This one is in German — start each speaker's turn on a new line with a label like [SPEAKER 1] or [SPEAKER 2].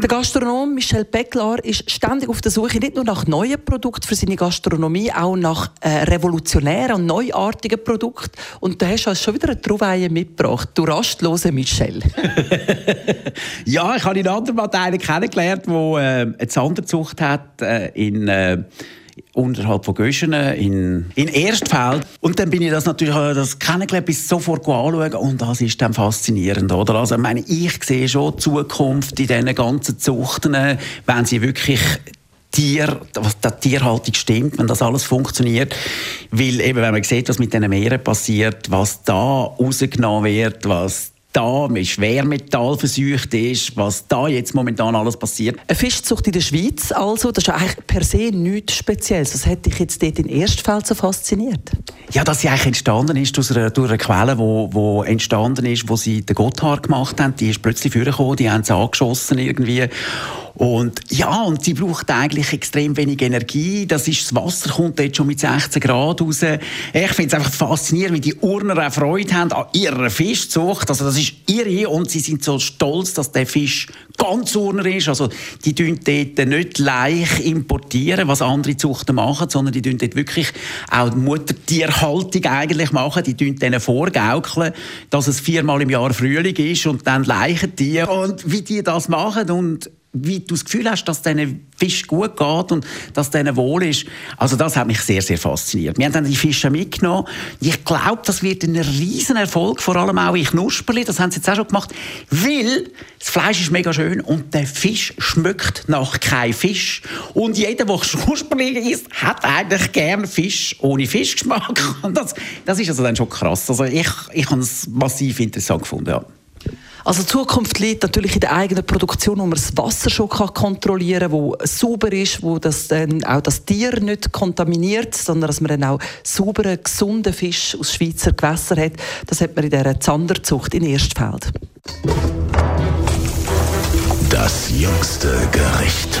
[SPEAKER 1] Der Gastronom Michel Becklar ist ständig auf der Suche nicht nur nach neuen Produkten für seine Gastronomie, auch nach äh, revolutionären und neuartigen Produkten. Und da hast du schon wieder eine Trouvaille mitgebracht. Du rastlose Michel.
[SPEAKER 2] ja, ich habe in anderen Parteien kennengelernt, die äh, eine Zanderzucht hat äh, in äh, unterhalb von Göschenen in, in Erstfeld. Und dann bin ich das natürlich äh, das kennengelernt, bis sofort anschauen und das ist dann faszinierend, oder? Also, ich meine, ich sehe schon die Zukunft in diesen ganzen Zuchten, wenn sie wirklich Tier, was der Tierhaltung stimmt, wenn das alles funktioniert. Weil eben, wenn man sieht, was mit diesen Meeren passiert, was da rausgenommen wird, was da mit Schwermetall verseucht ist, was da jetzt momentan alles passiert.
[SPEAKER 1] Eine Fischzucht in der Schweiz also, das ist eigentlich per se nichts Spezielles. Was hat dich jetzt dort in Erstfeld so fasziniert?
[SPEAKER 2] Ja, dass sie eigentlich entstanden ist aus einer, durch eine Quelle, wo, wo entstanden ist, wo sie den Gotthard gemacht haben. Die ist plötzlich vorgekommen, die haben sie angeschossen irgendwie. Und ja, und sie braucht eigentlich extrem wenig Energie. Das, ist, das Wasser kommt jetzt schon mit 16 Grad raus. Ich finde es einfach faszinierend, wie die Urner auch Freude haben an ihrer Fischzucht. Also das ist ihre und sie sind so stolz, dass der Fisch ganz Urner ist. Also die tun dort nicht leicht importieren, was andere Zuchten machen, sondern die tun dort wirklich auch die Muttertierhaltung eigentlich machen. Die tun denen vorgaukeln, dass es viermal im Jahr Frühling ist und dann leichen die. Und wie die das machen und wie du das Gefühl hast, dass diesen Fisch gut geht und dass denen wohl ist. Also das hat mich sehr, sehr fasziniert. Wir haben dann die Fische mitgenommen. Ich glaube, das wird ein riesen Erfolg, vor allem auch in Knusperli. Das haben sie jetzt auch schon gemacht, weil das Fleisch ist mega schön und der Fisch schmeckt nach kein Fisch. Und jeder, der Knusperli isst, hat eigentlich gern Fisch ohne Fischgeschmack. Und das, das ist also dann schon krass. Also ich, ich habe es massiv interessant gefunden, ja.
[SPEAKER 1] Also Zukunft liegt natürlich in der eigenen Produktion, wo man das Wasser schon kontrollieren kann, wo sauber ist, wo das dann auch das Tier nicht kontaminiert, sondern dass man dann auch sauberen, gesunden Fisch aus Schweizer Gewässern hat. Das hat man in dieser Zanderzucht in Erstfeld.
[SPEAKER 3] Das jüngste Gericht.